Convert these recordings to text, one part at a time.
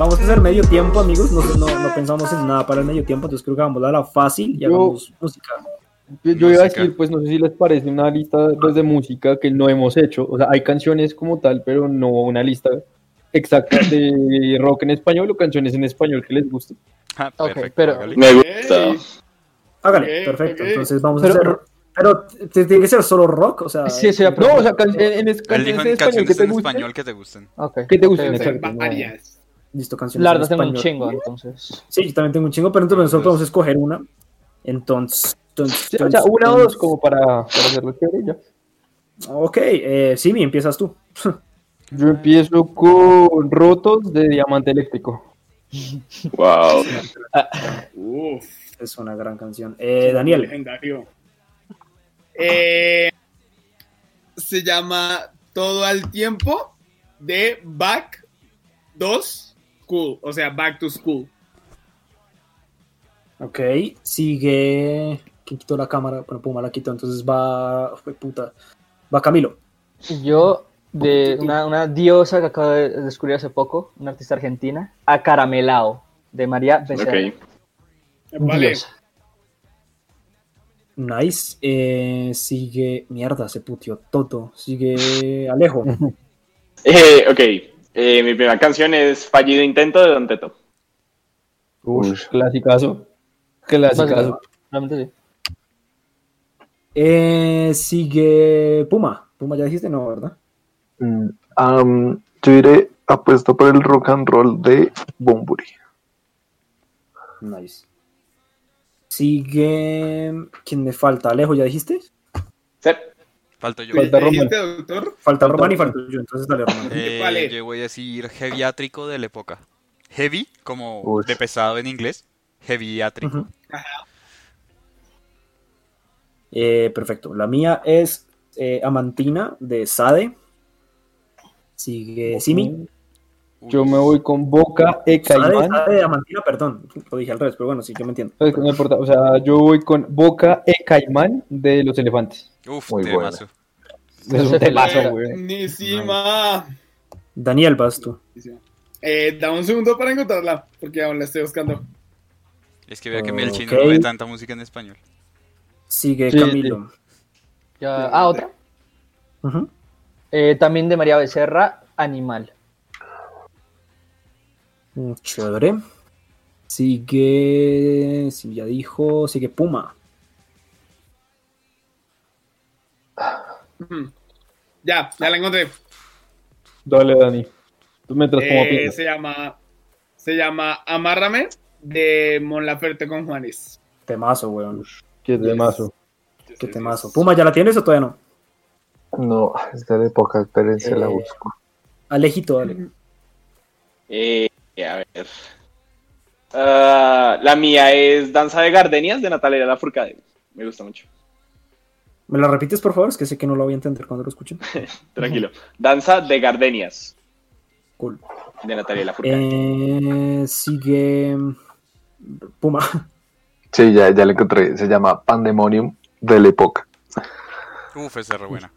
Vamos a hacer medio tiempo, amigos. No, no, no pensamos en nada para el medio tiempo, entonces creo que vamos a la fácil y hagamos música. Yo, yo iba a decir, pues no sé si les parece una lista pues, de música que no hemos hecho. O sea, hay canciones como tal, pero no una lista exacta de rock en español o canciones en español que les gusten. Ah, perfecto, pero- hágale. Me gusta. Hágale, perfecto. Entonces vamos Pero- a hacer. Pero tiene que ser solo rock, o sea. Sí, sí, No, o sea, can- en, en canciones en en español que canciones te en gusten. español que te gusten. Ok. Que te gusten, exacto. Varias. Listo, canciones. La en verdad tengo un español. chingo, entonces. Sí, yo también tengo un chingo, pero entonces nosotros podemos escoger una. Entonces. Entonces, Sí, o sea, una o dos como para, para hacerlo chévere ya. Ok, eh, Simi, empiezas tú. Yo empiezo con Rotos de Diamante Eléctrico. Wow. Uf, Es una gran canción. Eh, Daniel. legendario. Eh, se llama Todo al tiempo de Back 2 School, o sea, Back to School. Ok, sigue. ¿Quién quitó la cámara? Bueno, Puma la quitó, entonces va. Fue puta. Va Camilo. Yo, de una, una diosa que acabo de descubrir hace poco, una artista argentina, Acaramelao, de María Becerra. Ok. Vale. Diosa. Nice. Eh, sigue. Mierda, se putió todo. Sigue Alejo. Eh, ok. Eh, mi primera canción es Fallido Intento de Don Teto. Uf, clasicazo. Clasicazo. Realmente sí. Eh, sigue Puma. Puma ya dijiste, no, ¿verdad? Mm, yo iré apuesto por el rock and roll de Bumburi. Nice. Sigue. ¿Quién me falta? Alejo, ¿ya dijiste? Sí. Falto yo. Falta ¿Me Román. doctor? Falta Román y falta yo, entonces dale, Román. Eh, Vale. Yo voy a decir heaviátrico de la época. Heavy, como de pesado en inglés. Heaviátrico. Ujú. Eh, perfecto. La mía es eh, Amantina de Sade. Sigue Simi. Yo me voy con Boca E Sade, Caimán. Sade de Amantina, perdón. Lo dije al revés, pero bueno, sí, yo me entiendo. No importa. O sea, yo voy con Boca E Caimán de los elefantes. Uf, Muy. Es un temazo, güey. Buenísima. Daniel, vas tú. Eh, dame un segundo para encontrarla, porque aún la estoy buscando. Es que vea que el chino Ok. no ve tanta música en español. Sigue Sí, Camilo. Ya- ah, otra. Eh, también de María Becerra, Animal. Mm, Chévere. Sigue. Sí, ya dijo. Sigue Puma. Ujú. Ya, ya la encontré. Dale, Dani. Tú mientras como Eh, piensas. se llama se llama Amárrame de Mon Laferte con Juanes. Temazo, weón. Qué temazo. Qué temazo. Puma, ¿ya la tienes o todavía no? No, es de época, espérense, la Eh, busco. Alejito, dale. Eh, a ver. Ah, la mía es Danza de Gardenias de Natalia Lafourcade. Me gusta mucho. ¿Me la repites, por favor? Es que sé que no lo voy a entender cuando lo escuchen. Tranquilo. Danza de Gardenias Cool. de Natalia Lafourcade. Eh, sigue. Puma. Sí, ya, ya la encontré. Se llama Pandemonium de la época. Uf, esa es re buena.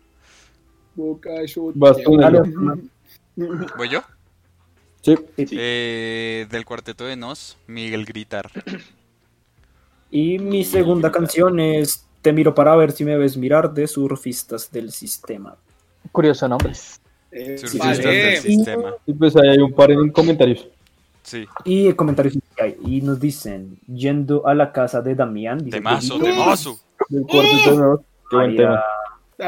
¿Voy yo? Sí. Eh, del cuarteto de Nos, Miguel Gritar. Y mi segunda canción es Te miro para ver si me ves mirar de Surfistas del Sistema. Curioso nombre. Eh, Surfistas vale. del sistema. Y pues ahí hay un par en comentarios. Sí. Y el comentario que hay. Y nos dicen: Yendo a la casa de Damián. dice Temazo, temazo. Del cuarteto de buen Mayra-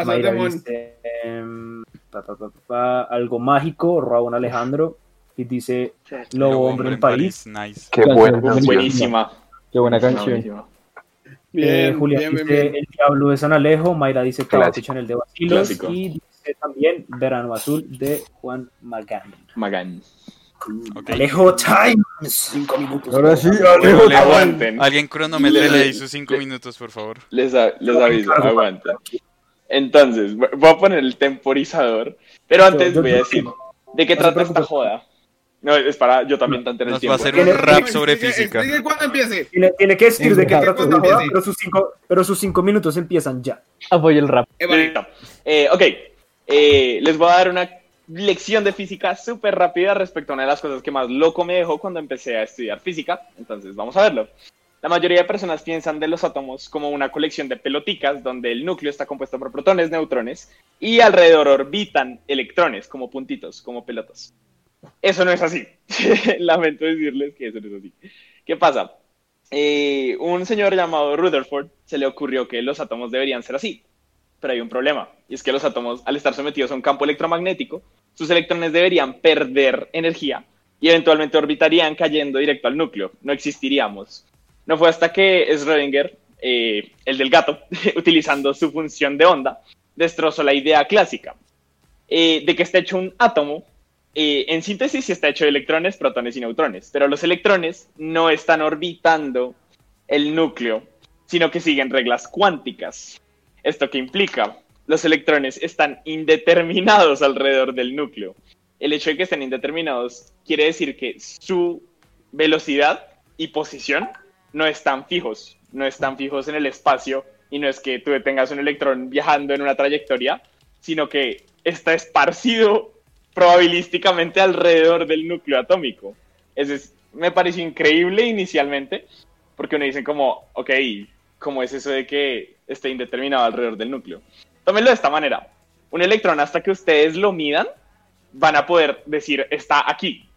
Mayra dice, em, pa, pa, pa, pa, algo mágico, Raúl Alejandro, y dice Lobo Lobo Hombre en París. Nice. Qué buena buenísima. Qué buena canción. buenísima. Bien, Eh, Julián bien, bien, dice bien. El Diablo de San Alejo, Mayra dice Clásico. escuchan el de Basilos, Clásico. y dice también Verano Azul de Juan Magán. Magán. Ok. Alejo Times, cinco minutos. Ahora sí, Alejo. Leo, Aguanten. Alguien cronometrele ahí sus cinco minutos, por favor. Les, a- les aviso, aguanten. Entonces, vo- voy a poner el temporizador, pero antes yo- voy a yo- decir, ¿de qué no trata esta joda? No, es para yo también tanto en el Nos va tiempo. a hacer un rap sobre explique- física. explique cuándo empiece. Tiene, tiene que decir de qué trata esta joda, pero sus, cinco, pero sus cinco minutos empiezan ya. Apoyo el rap. Eh. Eh, ok, Eh, les voy a dar una lección de física súper rápida respecto a una de las cosas que más loco me dejó cuando empecé a estudiar física. Entonces, vamos a verlo. La mayoría de personas piensan de los átomos como una colección de peloticas donde el núcleo está compuesto por protones, neutrones y alrededor orbitan electrones como puntitos, como pelotas. Eso no es así. Lamento decirles que eso no es así. ¿Qué pasa? Eh, un señor llamado Rutherford se le ocurrió que los átomos deberían ser así. Pero hay un problema, y es que los átomos, al estar sometidos a un campo electromagnético, sus electrones deberían perder energía y eventualmente orbitarían cayendo directo al núcleo. No existiríamos. No fue hasta que Schrödinger, eh, el del gato, utilizando su función de onda, destrozó la idea clásica eh, de que está hecho un átomo. eh, en síntesis, sí está hecho de electrones, protones y neutrones, pero los electrones no están orbitando el núcleo, sino que siguen reglas cuánticas. ¿Esto qué implica? Los electrones están indeterminados alrededor del núcleo. El hecho de que estén indeterminados quiere decir que su velocidad y posición no están fijos, no están fijos en el espacio y no es que tú tengas un electrón viajando en una trayectoria, sino que está esparcido probabilísticamente alrededor del núcleo atómico. Eso es, me pareció increíble inicialmente, porque uno dice como, ok, ¿cómo es eso de que esté indeterminado alrededor del núcleo? Tómenlo de esta manera. Un electrón hasta que ustedes lo midan, van a poder decir, está aquí.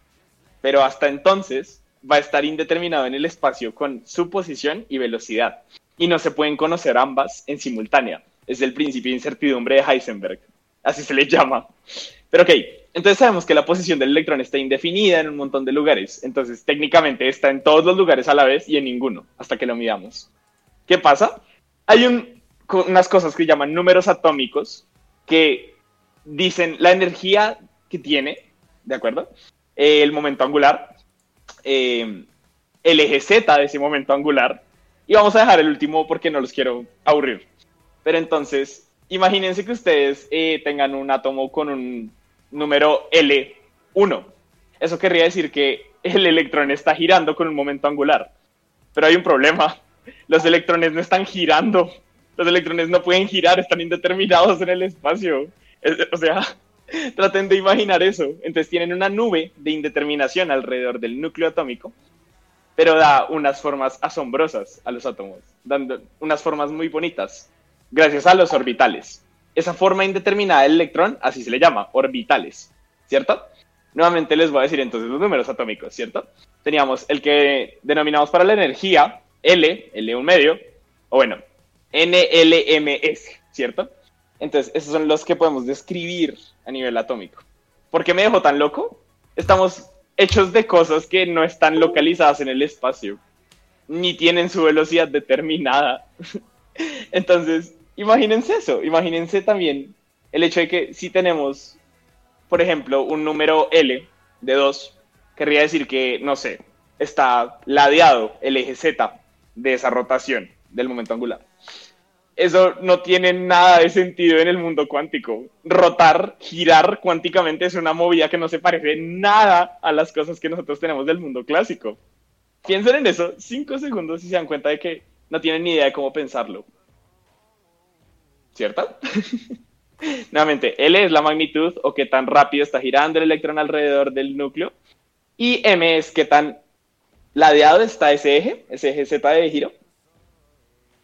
Pero hasta entonces va a estar indeterminado en el espacio con su posición y velocidad. Y no se pueden conocer ambas en simultánea. Es el principio de incertidumbre de Heisenberg. Así se le llama. Pero ok, entonces sabemos que la posición del electrón está indefinida en un montón de lugares. Entonces técnicamente está en todos los lugares a la vez y en ninguno, hasta que lo midamos. ¿Qué pasa? Hay un- unas cosas que llaman números atómicos que dicen la energía que tiene, ¿de acuerdo? Eh, el momento angular, eh, el eje Z de ese momento angular, y vamos a dejar el último porque no los quiero aburrir. Pero entonces, imagínense que ustedes eh, tengan un átomo con un número L1. Eso querría decir que el electrón está girando con un momento angular. Pero hay un problema. Los electrones no están girando. Los electrones no pueden girar, están indeterminados en el espacio. Es- O sea, traten de imaginar eso. Entonces tienen una nube de indeterminación alrededor del núcleo atómico, pero da unas formas asombrosas a los átomos, dando unas formas muy bonitas, gracias a los orbitales. Esa forma indeterminada del electrón, así se le llama, orbitales, ¿cierto? Nuevamente les voy a decir entonces los números atómicos, ¿cierto? Teníamos el que denominamos para la energía, L, L1 medio, o bueno, NLMS, ¿cierto? Entonces, esos son los que podemos describir a nivel atómico. ¿Por qué me dejó tan loco? Estamos hechos de cosas que no están localizadas en el espacio, ni tienen su velocidad determinada. Entonces, imagínense eso, imagínense también el hecho de que si tenemos, por ejemplo, un número L de 2, querría decir que, no sé, está ladeado el eje Z de esa rotación del momento angular. Eso no tiene nada de sentido en el mundo cuántico. Rotar, girar cuánticamente es una movida que no se parece nada a las cosas que nosotros tenemos del mundo clásico. Piensen en eso cinco segundos y se dan cuenta de que no tienen ni idea de cómo pensarlo. ¿Cierto? Nuevamente, L es la magnitud o qué tan rápido está girando el electrón alrededor del núcleo. Y M es qué tan ladeado está ese eje, ese eje Z de giro.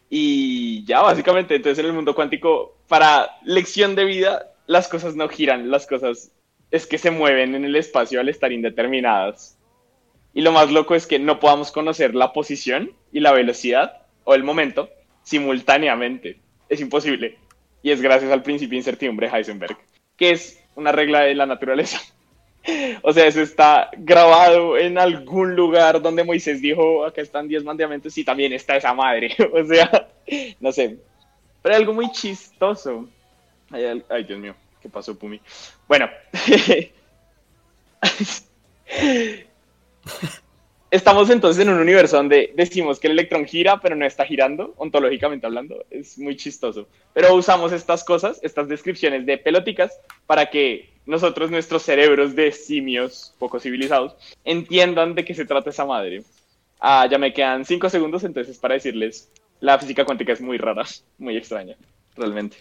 Y ya, básicamente, entonces en el mundo cuántico, para lección de vida, las cosas no giran, las cosas es que se mueven en el espacio al estar indeterminadas. Y lo más loco es que no podamos conocer la posición y la velocidad o el momento simultáneamente. Es imposible. Y es gracias al principio de incertidumbre de Heisenberg, que es una regla de la naturaleza. O sea, eso está grabado en algún lugar donde Moisés dijo, acá están 10 mandamientos y también está esa madre. O sea, no sé. Pero hay algo muy chistoso. Ay, ay, Dios mío, ¿qué pasó, Pumi? Bueno. estamos entonces en un universo donde decimos que el electrón gira, pero no está girando, ontológicamente hablando. Es muy chistoso. Pero usamos estas cosas, estas descripciones de peloticas, para que nosotros, nuestros cerebros de simios poco civilizados, entiendan de qué se trata esa madre. Ah, ya me quedan cinco segundos, entonces para decirles, la física cuántica es muy rara, muy extraña, realmente.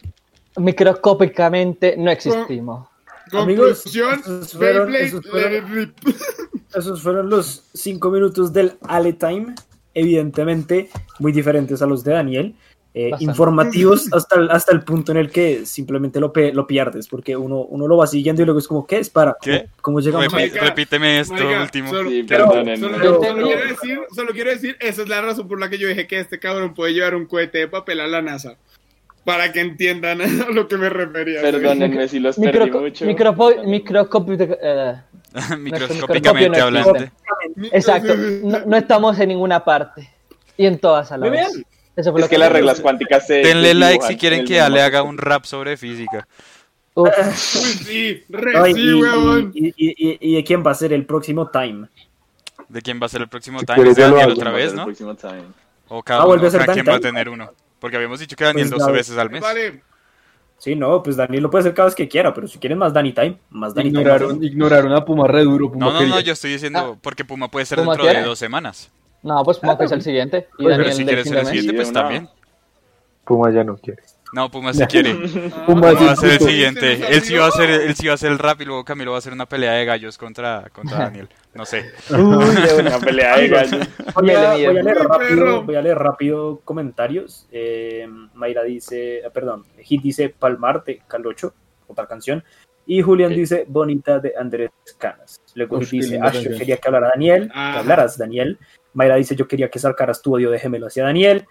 Microscópicamente no existimos. Amigos, Conclusión, esos fueron- esos. Esos los cinco minutos del Ale Time, evidentemente muy diferentes a los de Daniel. eh, informativos hasta el, hasta el punto en el que simplemente lo, pe- lo pierdes, porque uno, uno lo va siguiendo y luego es como, ¿qué es para? ¿Qué? ¿Cómo, cómo llegamos a Repi- repíteme esto último. Solo, Sí, pero- perdonen. solo- Pero- solo quiero decir, solo quiero decir, esa es la razón por la que yo dije que este cabrón puede llevar un cohete de papel a la NASA. Para que entiendan a lo que me refería. Perdónenme si los perdí Micro, mucho. microscópico- eh, Microscópicamente existe. exacto, no, no estamos en ninguna parte. Y en todas a la Muy vez. bien. Eso fue Es lo que las reglas cuánticas se. Denle like si quieren que Ale haga un rap sobre física. Uf, Uy, sí, re sí, weón. y- y- y- y de quién va a ser el próximo Time? ¿De quién va a ser el próximo time? ¿De Daniel otra vez, El no? próximo time. O cada Ah, uno, vuelve a ser cada quien va a tener uno. Porque habíamos dicho que Daniel Pues, dos veces al mes. Vale, Sí, no, pues Daniel lo puede hacer cada vez que quiera, pero si quieren más Danny Time, más Danny Time. Ignoraron, ignoraron a Puma re duro. Puma No, no, no, yo estoy diciendo porque Puma puede ser Puma dentro de dos semanas. no, pues Moca es el siguiente. Y Pues, Daniel Pero si quieres ser el siguiente, pues también. Puma ya no quiere. No, Puma sí quiere. Ah, Puma Va a ser el siguiente. Él sí va a hacer, él sí va a hacer el rap y luego Camilo va a hacer una pelea de gallos contra, contra Daniel. No sé. Uy, una. Pelea de gallos. Voy a, voy a leer rápido, voy a leer rápido comentarios. Eh, Mayra dice, eh, perdón, Hit dice Palmar de Calocho, otra canción. Y Julián dice Bonita de Andrés Canas. Luego qué dice, Ash, yo quería que hablara Daniel, Ah. que hablaras Daniel. Mayra dice, yo quería que sacaras tu odio de gemelo hacia Daniel.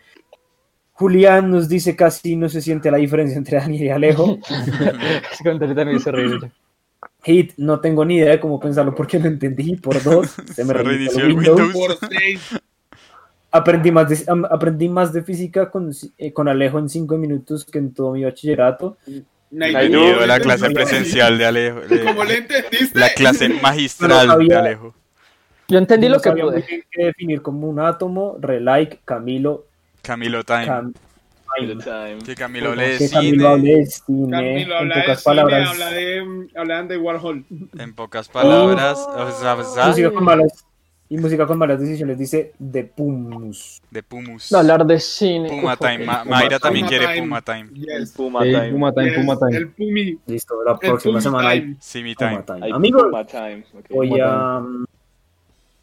Julián nos dice casi no se siente la diferencia entre Daniel y Alejo. Ese comentario también reír. Hit, no tengo ni idea de cómo pensarlo porque no entendí. Por dos, se me Se reinició reinició el el Windows. Windows. Por seis. Aprendí más de, aprendí más de física con, eh, con Alejo en cinco minutos que en todo mi bachillerato. A la clase presencial de Alejo. de- Como le entendiste. la clase magistral Pero de sabía- Alejo. Yo entendí No lo que sabía pude. definir como un átomo, relike, Camilo, Camilo Time. Cam- The Time. Que Camilo lee Que Camilo cine. de cine, Camilo en habla de pocas cine, palabras. habla de, hablan de Warhol. En pocas palabras. o sea, o sea, Música con malas, y música con malas decisiones dice de Pumus. de Pumus. No, hablar de cine. Puma uf, Time. Ma- Mayra también quiere. Puma Time. El Yes. Puma time. Puma time, Yes, Puma time. El Pumi. Listo, la próxima semana hay time. Simi Puma Time. Amigos, voy a...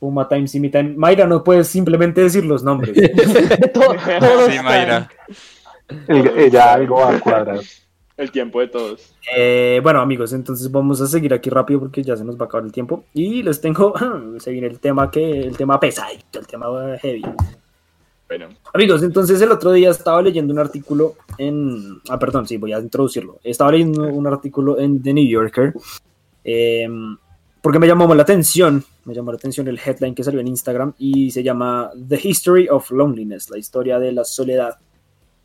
um, Puma Time, Simi Time. Mayra, no puedes simplemente decir los nombres. Todo- Sí, Mayra. El- ella algo va a cuadrar. El tiempo de todos. Eh, bueno, amigos, entonces vamos a seguir aquí rápido porque ya se nos va a acabar el tiempo. Y les tengo, se viene el tema que, el tema pesadito, el tema heavy. Bueno, Amigos, entonces el otro día estaba leyendo un artículo en, ah, perdón, sí, voy a introducirlo. Estaba leyendo un artículo en The New Yorker eh, porque me llamó la atención, me llamó la atención el headline que salió en Instagram y se llama The History of Loneliness, la historia de la soledad.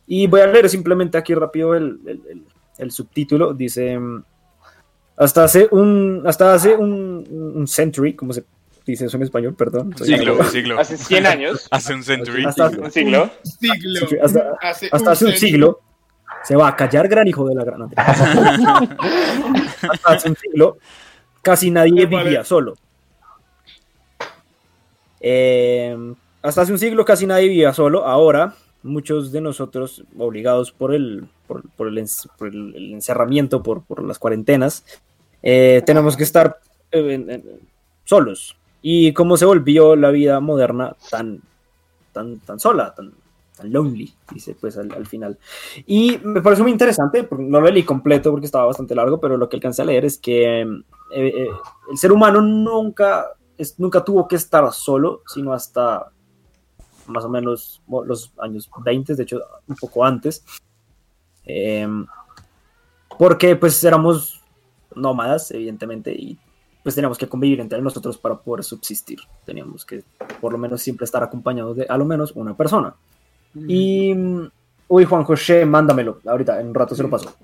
Y voy a leer simplemente aquí rápido el, el- el- el subtítulo. Dice, hasta hace un, hasta hace un, un century, como se dice eso en español, perdón. Siglo, siglo. hace 100 años, Hace un century. Hasta, un siglo, Siglo. Sí, hasta- Hace hasta hace un siglo. siglo se va a callar gran hijo de la gran hasta hace un siglo casi nadie vivía solo. Eh, hasta hace un siglo casi nadie vivía solo. Ahora muchos de nosotros obligados por el por, por el, por encerramiento por, por las cuarentenas eh, tenemos que estar eh, solos. Y cómo se volvió la vida moderna tan tan tan sola tan lonely, dice pues al, al final. Y me pareció muy interesante, no lo leí completo porque estaba bastante largo, pero lo que alcancé a leer es que eh, eh, el ser humano nunca, es, nunca tuvo que estar solo, sino hasta más o menos los años 20, de hecho un poco antes, Eh, porque pues éramos nómadas, evidentemente, y pues teníamos que convivir entre nosotros para poder subsistir. Teníamos que por lo menos siempre estar acompañados de a lo menos una persona. Y mm, Uy, Juan José, mándamelo. Ahorita, en un rato se lo paso.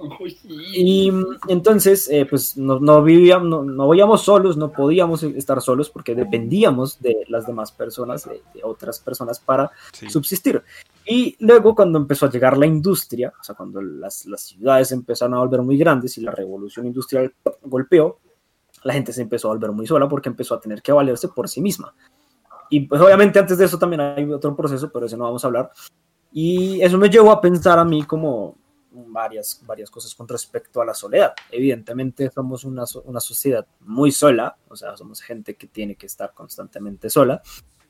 Y mm, entonces, eh, pues no, no vivíamos, no, no vivíamos solos, no podíamos estar solos porque dependíamos de las demás personas, de, de otras personas para Sí. subsistir. Y luego cuando empezó a llegar la industria, o sea, cuando las, las ciudades empezaron a volver muy grandes y la revolución industrial golpeó, la gente se empezó a volver muy sola porque empezó a tener que valerse por sí misma. Y pues obviamente antes de eso también hay otro proceso, pero eso no vamos a hablar. Y eso me llevó a pensar a mí como varias, varias cosas con respecto a la soledad. Evidentemente somos una, una sociedad muy sola, o sea, somos gente que tiene que estar constantemente sola.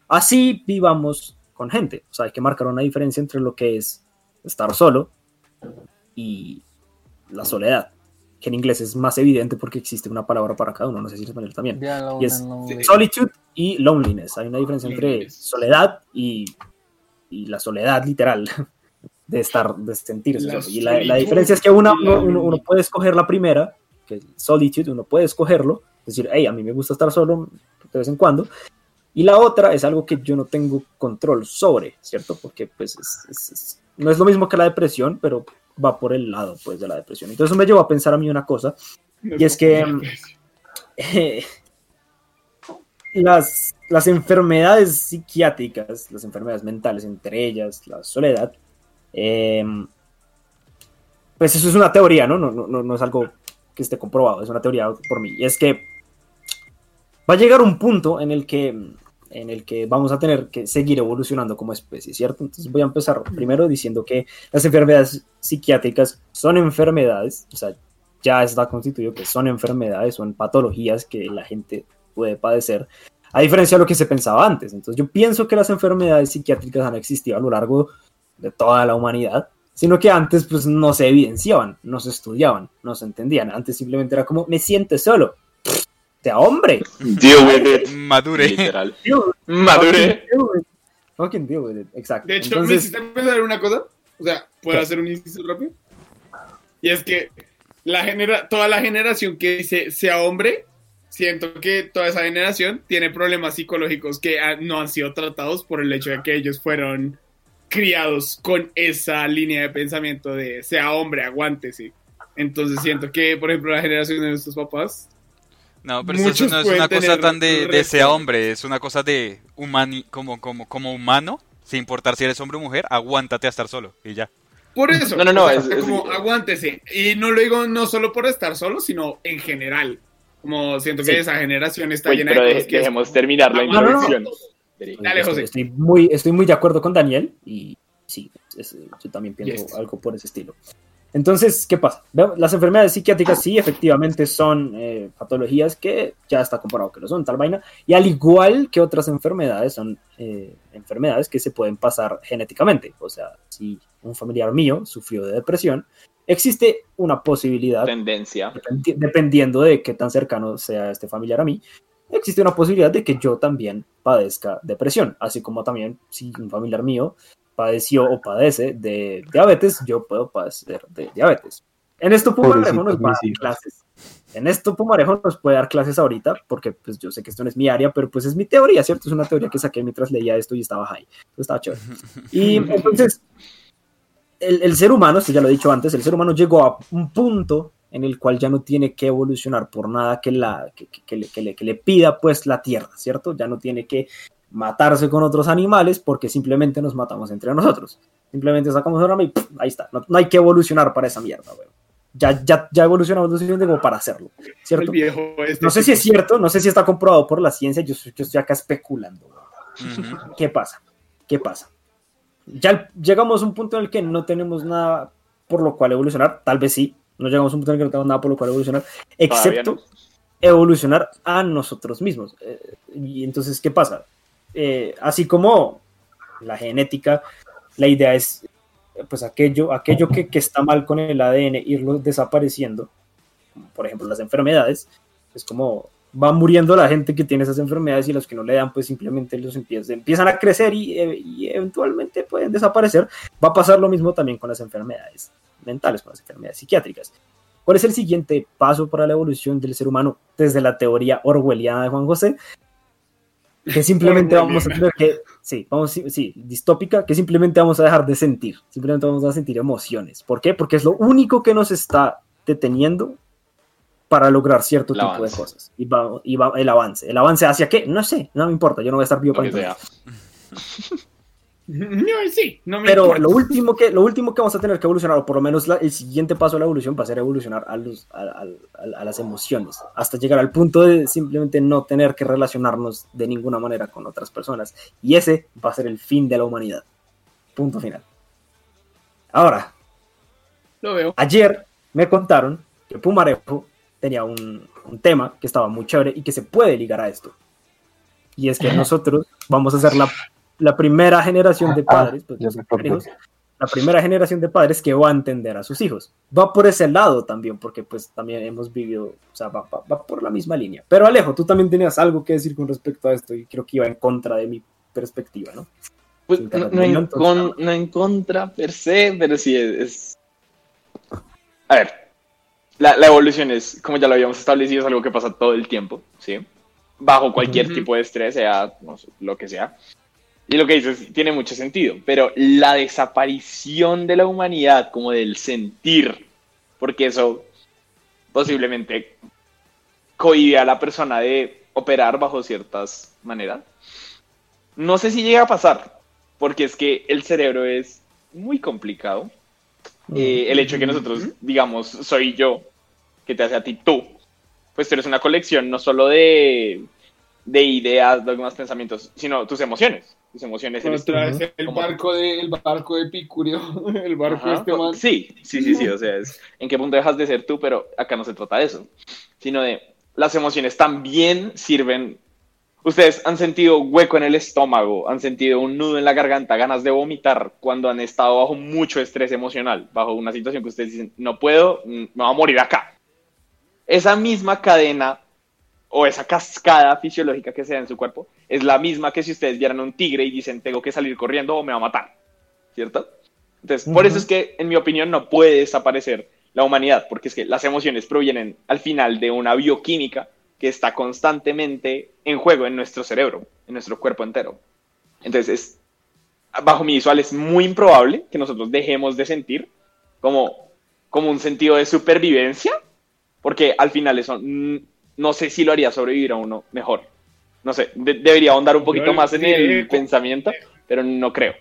Así vivamos con gente. O sea, hay que marcar una diferencia entre lo que es estar solo y la soledad, que en inglés es más evidente porque existe una palabra para cada uno, no sé si en español también. Alone Y es solitude y loneliness. Hay una diferencia entre soledad y, y la soledad literal de estar, de sentirse. La. Y la, la diferencia es que una, uno, uno- uno puede escoger la primera, que es solitude, uno puede escogerlo, decir, hey, a mí me gusta estar solo de vez en cuando. Y la otra es algo que yo no tengo control sobre, ¿cierto? Porque pues es- es- es- no es lo mismo que la depresión, pero va por el lado pues de la depresión. Entonces eso me llevó a pensar a mí una cosa, y es que, mm, eh, las, las enfermedades psiquiátricas, las enfermedades mentales, entre ellas la soledad, eh, pues eso es una teoría, ¿no? No, no, no no es algo que esté comprobado, es una teoría por mí. Y es que va a llegar un punto en el que, en el que vamos a tener que seguir evolucionando como especie, ¿cierto? Entonces voy a empezar primero diciendo que las enfermedades psiquiátricas son enfermedades, o sea, ya está constituido que son enfermedades, son patologías que la gente puede padecer, a diferencia de lo que se pensaba antes. Entonces yo pienso que las enfermedades psiquiátricas han existido a lo largo de toda la humanidad, sino que antes pues no se evidenciaban, no se estudiaban, no se entendían. Antes simplemente era como, me siento solo. Sea hombre. Deal with it. Madure. Literal. Deal with- Madure. Fucking deal with- it. Exacto. De hecho, me Entonces, hiciste pensar en una cosa. O sea, ¿puedo ¿Qué? hacer un inciso rápido? Y es que la genera toda la generación que dice sea hombre, siento que toda esa generación tiene problemas psicológicos que ah, no han sido tratados por el hecho de que ellos fueron criados con esa línea de pensamiento de sea hombre, aguántese. Entonces siento que, por ejemplo, la generación de nuestros papás No, pero eso Muchos no es una cosa tan de, sea hombre, es una cosa de humani, como, como, como humano, sin importar si eres hombre o mujer, aguántate a estar solo y ya. Por eso. No, no, no, o sea, es- es- como aguántese. Y no lo digo no solo por estar solo, sino en general. Como siento que Sí. esa generación está Uy, llena pero de cosas que es- dejemos terminar la Ah, no, no, no. introducción. Dale, estoy, José. estoy muy, estoy muy de acuerdo con Daniel y sí, es- yo también pienso Yes. algo por ese estilo. Entonces, ¿qué pasa? Las enfermedades psiquiátricas sí, efectivamente son eh, patologías que ya está comprobado que lo son, tal vaina, y al igual que otras enfermedades, son eh, enfermedades que se pueden pasar genéticamente. O sea, si un familiar mío sufrió de depresión, existe una posibilidad Tendencia. dependi- dependiendo de qué tan cercano sea este familiar a mí, existe una posibilidad de que yo también padezca depresión, así como también si un familiar mío padeció o padece de diabetes, yo puedo padecer de diabetes. En esto Pumarejo nos va a dar clases. En esto Pumarejo nos puede dar clases ahorita, porque pues yo sé que esto no es mi área, pero pues es mi teoría, ¿cierto? Es una teoría que saqué mientras leía esto y estaba high. Entonces, estaba chévere. Y entonces, el, el ser humano, esto ya lo he dicho antes, el ser humano llegó a un punto en el cual ya no tiene que evolucionar por nada que, la, que, que- que le, que le- que le pida pues la tierra, ¿cierto? Ya no tiene que matarse con otros animales porque simplemente nos matamos entre nosotros. Simplemente sacamos un arma y ¡pum! ahí está. No, no hay que evolucionar para esa mierda, weón. Ya, ya, ya evolucionamos lo suficiente como para hacerlo, el ¿cierto? viejo este No sé si es cierto, no sé si está comprobado por la ciencia, yo, yo estoy acá especulando. ¿Qué pasa? ¿Qué pasa? Ya llegamos a un punto en el que no tenemos nada por lo cual evolucionar, tal vez sí, no llegamos a un punto en el que no tenemos nada por lo cual evolucionar, excepto no. evolucionar a nosotros mismos. Eh, y entonces, ¿qué pasa? Eh, así como la genética, la idea es, pues aquello, aquello que, que está mal con el ADN, irlo desapareciendo, por ejemplo las enfermedades, es como va muriendo la gente que tiene esas enfermedades y los que no le dan, pues simplemente los empiezan, empiezan a crecer y, eh, y eventualmente pueden desaparecer. Va a pasar lo mismo también con las enfermedades mentales, con las enfermedades psiquiátricas. ¿Cuál es el siguiente paso para la evolución del ser humano desde la teoría orwelliana de Juan José? que simplemente vamos a tener que, sí, vamos, sí, distópica, que simplemente vamos a dejar de sentir, simplemente vamos a sentir emociones. ¿Por qué? Porque es lo único que nos está deteniendo para lograr cierto El tipo avance. de cosas. Y va, y va el avance. ¿El avance hacia qué? No sé, no me importa, yo no voy a estar vivo para. No, sí, no me Pero importa. lo último, que, lo último que vamos a tener que evolucionar, o por lo menos la- el siguiente paso de la evolución, va a ser evolucionar a, los, a, a- a- a las emociones, hasta llegar al punto de simplemente no tener que relacionarnos de ninguna manera con otras personas. Y ese va a ser el fin de la humanidad. Punto final. Ahora, Lo veo. ayer me contaron que Pumarejo tenía un, un tema que estaba muy chévere y que se puede ligar a esto. Y es que nosotros vamos a ser la, la primera generación de Ah, padres, pues, hijos, la primera generación de padres que va a entender a sus hijos. Va por ese lado también, porque pues también hemos vivido, o sea, va, va- va por la misma línea. Pero Alejo, tú también tenías algo que decir con respecto a esto y creo que iba en contra de mi perspectiva, ¿no? Pues, no, no en, con- no en contra per se, pero sí es. es- A ver, la, la evolución es, como ya lo habíamos establecido, es algo que pasa todo el tiempo, ¿sí? Bajo cualquier tipo de estrés, sea no sé, lo que sea. Y lo que dices tiene mucho sentido, pero la desaparición de la humanidad, como del sentir, porque eso posiblemente cohibe a la persona de operar bajo ciertas maneras. No sé si llega a pasar, porque es que el cerebro es muy complicado. Eh, el hecho de que nosotros, digamos, soy yo, que te hace a ti tú, pues tú eres una colección no solo de, de ideas, dogmas, pensamientos, sino tus emociones. Tus emociones eres tú. Otra vez el barco de el barco de Picurio, el barco de este man. Sí, sí, sí, sí, o sea, es en qué punto dejas de ser tú, pero acá no se trata de eso, sino de las emociones también sirven. Ustedes han sentido hueco en el estómago, han sentido un nudo en la garganta, ganas de vomitar cuando han estado bajo mucho estrés emocional, bajo una situación que ustedes dicen, no puedo, mm, me voy a morir acá. Esa misma cadena o esa cascada fisiológica que se da en su cuerpo es la misma que si ustedes vieran un tigre y dicen, tengo que salir corriendo o me va a matar, ¿cierto? Entonces, por eso es que, en mi opinión, no puede desaparecer la humanidad, porque es que las emociones provienen al final de una bioquímica que está constantemente en juego en nuestro cerebro, en nuestro cuerpo entero. Entonces, es, bajo mi visual, es muy improbable que nosotros dejemos de sentir como, como un sentido de supervivencia, porque al final eso no sé si lo haría sobrevivir a uno mejor. No sé, de- debería ahondar un poquito Yo más en el pensamiento, pero no creo.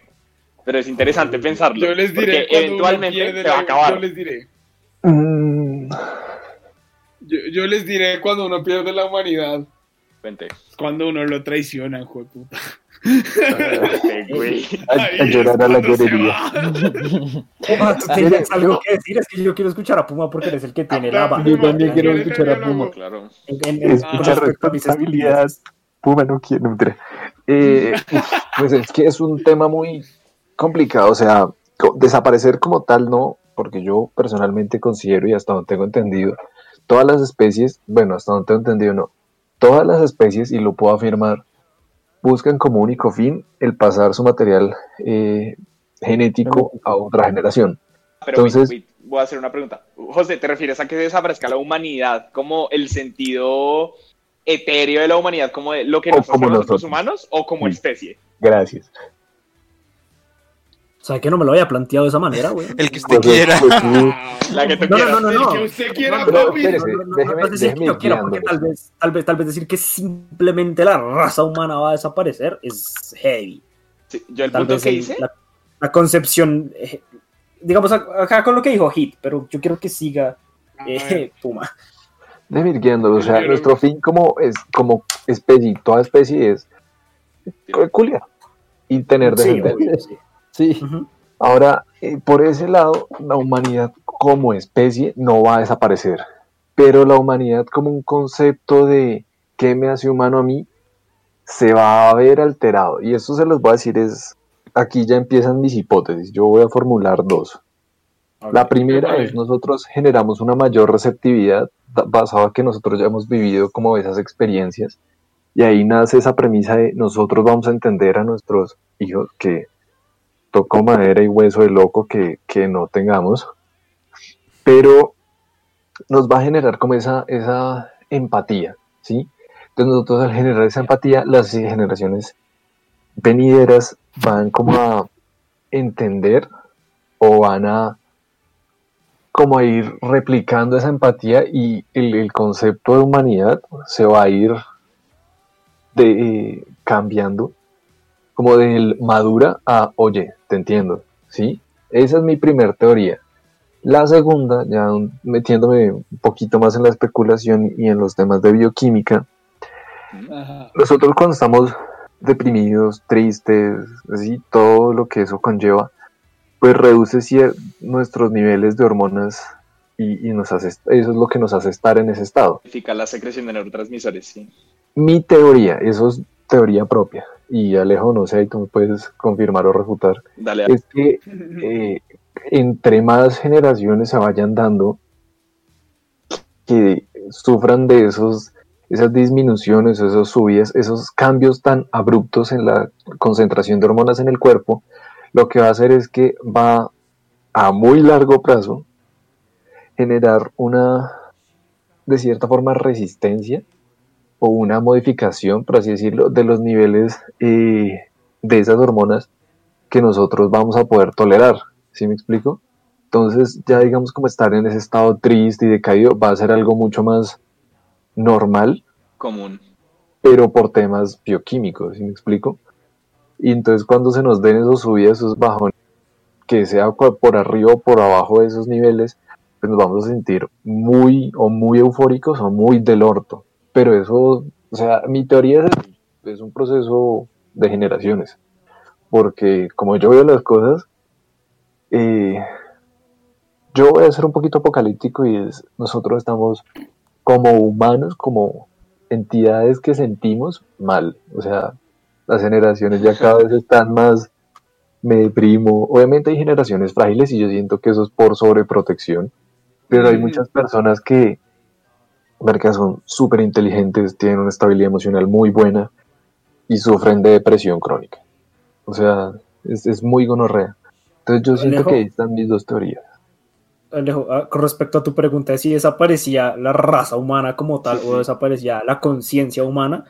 Pero es interesante pensarlo. Yo les diré porque eventualmente se va a acabar. Yo les diré. Mm, Yo, yo les diré cuando uno pierde la humanidad. Cuente. Cuando uno lo traiciona, hijo de puta. A, llorar a la llorería. Puma, tú tienes algo que decir, es que yo quiero escuchar a Puma porque eres el que tiene la Puma, banda. Yo también quiero ¿quieres escuchar a? Puma. Claro. En- en- en- Ah, Es con mucha respecto a mis responsabilidad. Puma no quiere. Eh, pues es que es un tema muy complicado, o sea, desaparecer como tal no, porque yo personalmente considero y hasta donde tengo entendido, todas las especies, bueno, hasta donde tengo entendido no, todas las especies, y lo puedo afirmar, buscan como único fin el pasar su material eh, genético a otra generación. Pero Entonces- wait, wait, voy a hacer una pregunta. José, ¿te refieres a que desaparezca la humanidad como el sentido etéreo de la humanidad, como de lo que nos como nosotros nosotros. humanos o como Sí. especie? Gracias. O sea, que no me lo había planteado de esa manera, güey. El que usted Pues, quiera. pues, sí, La que tú No, no, quieras. no, no, El no. que usted quiera, No, papi. No, no, no, no decir que yo quiera, porque tal vez, tal vez, tal vez decir que simplemente la raza humana va a desaparecer es heavy. Sí, yo el Tal punto que el- hice, la, la concepción, eh, digamos acá con lo que dijo Hit, pero yo quiero que siga eh. Puma. Ir guiándolo, o sea, Yo- nuestro fin como, es, como especie, toda especie es culiar y tener Sí, descendencia. obvio, sí. Ahora, eh, por ese lado, la humanidad como especie no va a desaparecer, pero la humanidad como un concepto de qué me hace humano a mí se va a ver alterado. Y esto se los voy a decir es, aquí ya empiezan mis hipótesis, yo voy a formular dos. La primera es nosotros generamos una mayor receptividad da- basado a que nosotros ya hemos vivido como esas experiencias y ahí nace esa premisa de nosotros vamos a entender a nuestros hijos que toco madera y hueso de loco que, que no tengamos, pero nos va a generar como esa, esa empatía, ¿sí? Entonces nosotros al generar esa empatía, las generaciones venideras van como a entender o van a como a ir replicando esa empatía y el, concepto de humanidad se va a ir eh, cambiando como del madura a oye, te entiendo, ¿sí? Esa es mi primer teoría. La segunda, ya metiéndome un poquito más en la especulación y en los temas de bioquímica, Ajá. nosotros cuando estamos deprimidos, tristes, así, todo lo que eso conlleva, pues reduce nuestros niveles de hormonas y, y nos hace, eso es lo que nos hace estar en ese estado. La secreción de neurotransmisores, sí. Mi teoría, eso es teoría propia, y Alejo, no sé, ahí tú me puedes confirmar o refutar, Dale, es que eh, entre más generaciones se vayan dando, que sufran de esos, esas disminuciones, esos subidas, esos cambios tan abruptos en la concentración de hormonas en el cuerpo, lo que va a hacer es que va a muy largo plazo generar una, de cierta forma, resistencia o una modificación, por así decirlo, de los niveles eh, de esas hormonas que nosotros vamos a poder tolerar. ¿Sí me explico? Entonces, ya digamos como estar en ese estado triste y decaído va a ser algo mucho más normal, común. pero por temas bioquímicos, ¿sí me explico? Y entonces cuando se nos den esos subidas, esos bajones, que sea por arriba o por abajo de esos niveles, pues nos vamos a sentir muy o muy eufóricos o muy del orto. Pero eso, o sea, mi teoría es, es un proceso de generaciones. Porque como yo veo las cosas, eh, yo voy a ser un poquito apocalíptico y es, nosotros estamos como humanos, como entidades que sentimos mal. O sea, las generaciones ya cada vez están más, me deprimo. Obviamente hay generaciones frágiles y yo siento que eso es por sobreprotección, pero hay Mm. muchas personas que, verga, son súper inteligentes, tienen una estabilidad emocional muy buena y sufren de depresión crónica. O sea, es, es muy gonorrea. Entonces yo siento Alejo. que ahí están mis dos teorías. Alejo, ah, con respecto a tu pregunta de si desaparecía la raza humana como tal Sí, o desaparecía la conciencia humana,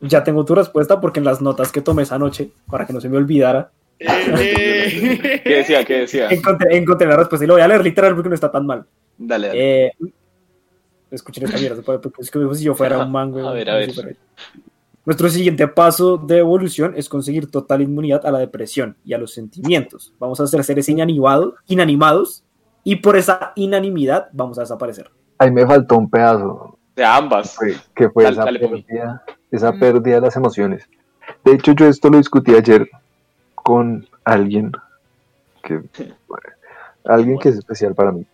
ya tengo tu respuesta porque en las notas que tomé esa noche, para que no se me olvidara, Eh, ¿Qué decía? ¿Qué decía? encontré, encontré la respuesta y lo voy a leer literal porque no está tan mal. Dale, dale. Eh, escuchen esta mierda, porque es como si yo fuera un mango. A ver, a ver. Nuestro siguiente paso de evolución es conseguir total inmunidad a la depresión y a los sentimientos. Vamos a ser seres inanimados, inanimados y por esa inanimidad vamos a desaparecer. Ahí me faltó un pedazo, De ambas. fue- que fue Dale, esa, dale, pérdida, esa pérdida de las emociones. De hecho, yo esto lo discutí ayer con alguien que bueno, alguien que es especial para mí.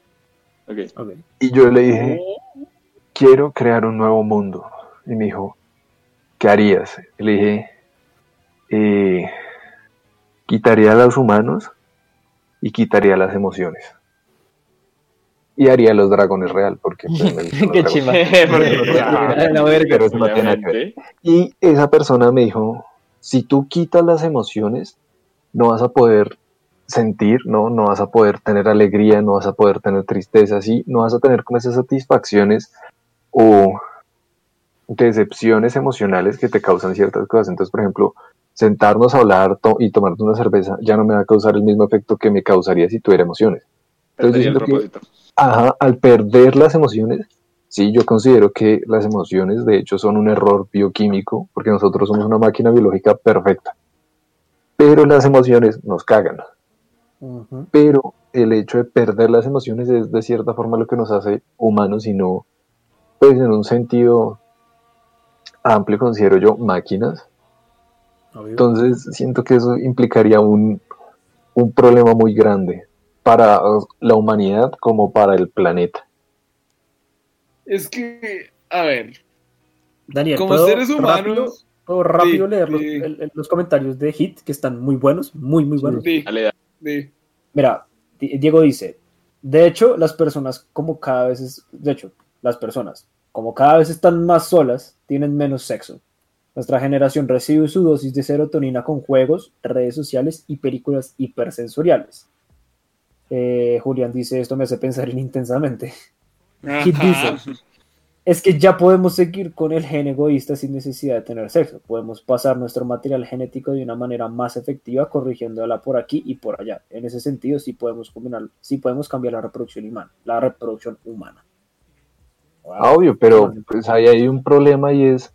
Ok. Ok. Y yo le dije, quiero crear un nuevo mundo. Y me dijo, ¿qué harías? Y le dije, "Eh, quitaría a los humanos y quitaría las emociones. Y haría los dragones real, porque pues, Qué. Obviamente. Y esa persona me dijo, si tú quitas las emociones, no vas a poder sentir, ¿no? No vas a poder tener alegría, no vas a poder tener tristeza, sí, no vas a tener como esas satisfacciones o decepciones emocionales que te causan ciertas cosas. Entonces, por ejemplo, sentarnos a hablar to- y tomarte una cerveza ya no me va a causar el mismo efecto que me causaría si tuviera emociones. Entonces, el siento que-. Ajá, al perder las emociones, sí, yo considero que las emociones de hecho son un error bioquímico, porque nosotros somos una máquina biológica perfecta. Pero las emociones nos cagan. Pero el hecho de perder las emociones es de cierta forma lo que nos hace humanos y no, pues en un sentido amplio considero yo máquinas. Entonces siento que eso implicaría un, un problema muy grande para la humanidad como para el planeta. es que, a ver, Daniel, como ¿puedo seres rápido, humanos, puedo rápido Sí, leer los, sí. el- el- los comentarios de Hit, que están muy buenos, muy, muy buenos. sí, Dale, dale. sí. Mira, Di- Diego dice, de hecho, las personas como cada vez es, de hecho, las personas como cada vez están más solas, tienen menos sexo. Nuestra generación recibe su dosis de serotonina con juegos, redes sociales y películas hipersensoriales. Eh, Julián dice, esto me hace pensar en intensamente. Dice, es que ya podemos seguir con el gen egoísta sin necesidad de tener sexo. Podemos pasar nuestro material genético de una manera más efectiva, corrigiéndola por aquí y por allá. En ese sentido, sí podemos combinar, sí podemos cambiar la reproducción humana, la reproducción humana. Ah, Obvio, pero pues ahí hay un problema y es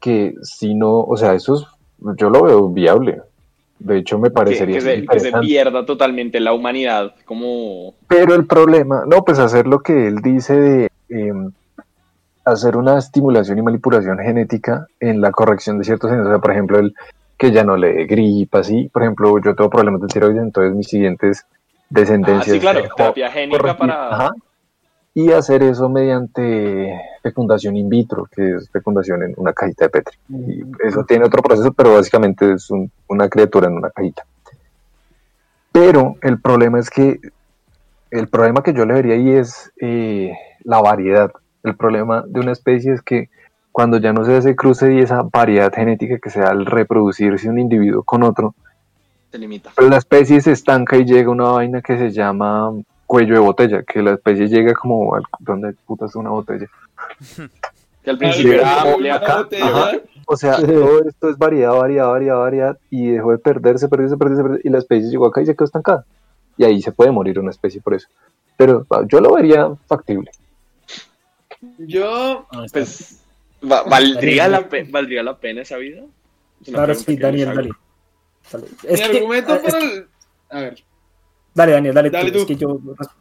que si no, o sea, eso es, yo lo veo viable. De hecho, me parecería que se, que se pierda totalmente la humanidad como... Pero el problema, no, pues hacer lo que él dice de em, hacer una estimulación y manipulación genética en la corrección de ciertos genes. O sea, por ejemplo, el que ya no le dé gripa, así. Por ejemplo, yo tengo problemas de tiroides, entonces mis siguientes Ah, descendencias. sí, claro, terapia génica para... ajá, y hacer eso mediante fecundación in vitro, que es fecundación en una cajita de Petri. Y eso tiene otro proceso, pero básicamente es un- una criatura en una cajita. Pero el problema es que el problema que yo le vería ahí es eh, la variedad. El problema de una especie es que cuando ya no se hace cruce y esa variedad genética que sea al reproducirse un individuo con otro, Se limita. la especie se estanca y llega una vaina que se llama cuello de botella, que la especie llega como al... ¿Dónde puta es una botella? Que al principio era. O sea, todo esto es variedad, variedad, variedad, variedad, y dejó de perderse, perderse, perderse, perderse, y la especie llegó acá y se quedó estancada. Y ahí se puede morir una especie por eso. Pero ah, yo lo vería factible. Yo, Pues, va- ¿valdría, la pe- ¿valdría la pena esa vida? Claro, sí, Daniel. Dale. mi que- argumento ah, es para que- el... A ver, Dale, Daniel, dale, Dale tú. Es que yo.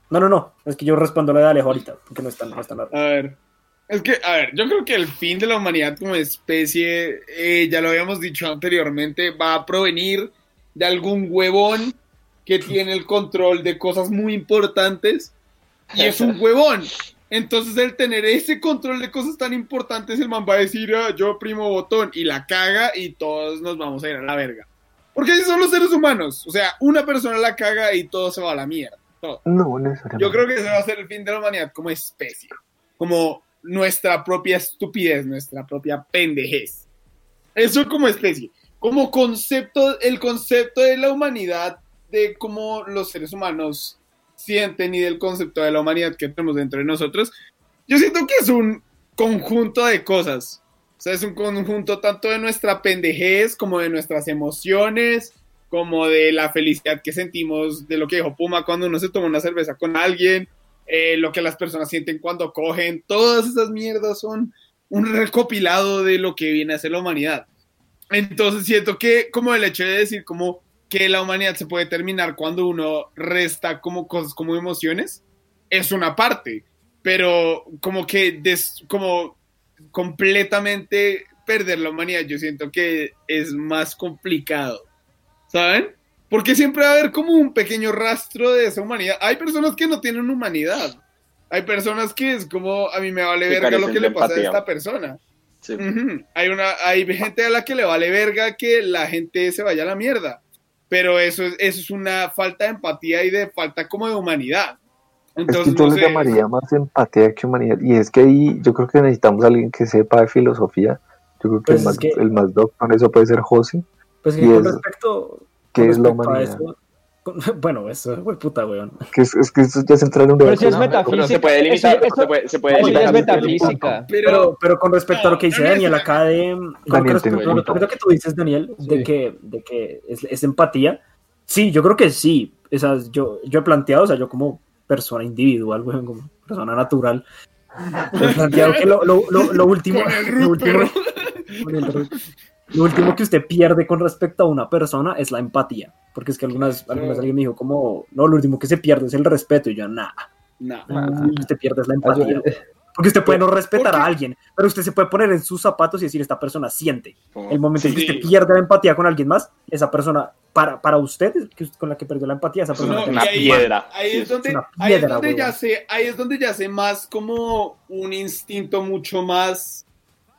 No, no, no. Es que yo respondo lo de Alejo ahorita, porque no es tan, no es tan largo. a ver. Es que, a ver, yo creo que el fin de la humanidad como especie, eh, ya lo habíamos dicho anteriormente, va a provenir de algún huevón que tiene el control de cosas muy importantes y es un huevón. Entonces el tener ese control de cosas tan importantes, el man va a decir, "Ah, yo primo botón y la caga y todos nos vamos a ir a la verga. Porque son los seres humanos. O sea, una persona la caga y todo se va a la mierda. Todo. No, necesariamente. Yo creo que ese va a ser el fin de la humanidad como especie. Como nuestra propia estupidez, nuestra propia pendejez. Eso como especie. Como concepto, el concepto de la humanidad, de cómo los seres humanos sienten y del concepto de la humanidad que tenemos dentro de nosotros, yo siento que es un conjunto de cosas. O sea, es un conjunto tanto de nuestra pendejez como de nuestras emociones, como de la felicidad que sentimos de lo que dijo Puma cuando uno se toma una cerveza con alguien, eh, lo que las personas sienten cuando cogen, todas esas mierdas son un recopilado de lo que viene a ser la humanidad. Entonces siento que como el hecho de decir como que la humanidad se puede terminar cuando uno resta como cosas como emociones, es una parte, pero como que des- como completamente perder la humanidad, yo siento que es más complicado, ¿saben? Porque siempre va a haber como un pequeño rastro de esa humanidad. Hay personas que no tienen humanidad. Hay personas que es como, a mí me vale Que verga lo que le pasa a esta persona. Sí. Hay una, hay gente a la que le vale verga que la gente se vaya a la mierda. Pero eso es, eso es una falta de empatía y de falta como de humanidad. Es que Entonces, yo no le sé. llamaría más empatía que humanidad. Y es que ahí yo creo que necesitamos a alguien que sepa de filosofía. Yo creo que, Pues el, más, que- el más doc con eso puede ser José. Pues que Y con es- respecto. ¿Qué con es la respecto a humanidad? eso- con- bueno, eso es puta, weón. Que es, es que eso ya es entrar en un Pero debate. si es metafísica. pero se puede limitar, eso- se puede, se puede eso ya es limitar. metafísica. Pero, Pero, pero con respecto a lo que dice Daniel, acá de. Con Daniel, respecto lo, lo que tú dices, Daniel, de Sí. que, de que es, es empatía. Sí, yo creo que sí. Esas, yo, yo he planteado, o sea, yo como persona individual, weón, como persona natural, que lo, lo, lo, lo último. Lo último. Lo que usted pierde con respecto a una persona es la empatía. Porque es que algunas, algunas alguien me dijo como, no, lo último que se pierde es el respeto. Y yo, nada, no. lo que usted pierde es la empatía. Porque usted puede no respetar a alguien, pero usted se puede poner en sus zapatos y decir, esta persona siente. El momento en que usted pierde la empatía con alguien más, esa persona, para, para usted, con la que perdió la empatía, esa persona No, Una ahí- piedra. Ahí es donde, una ahí es donde ya se, ahí es donde ya se más como un instinto mucho más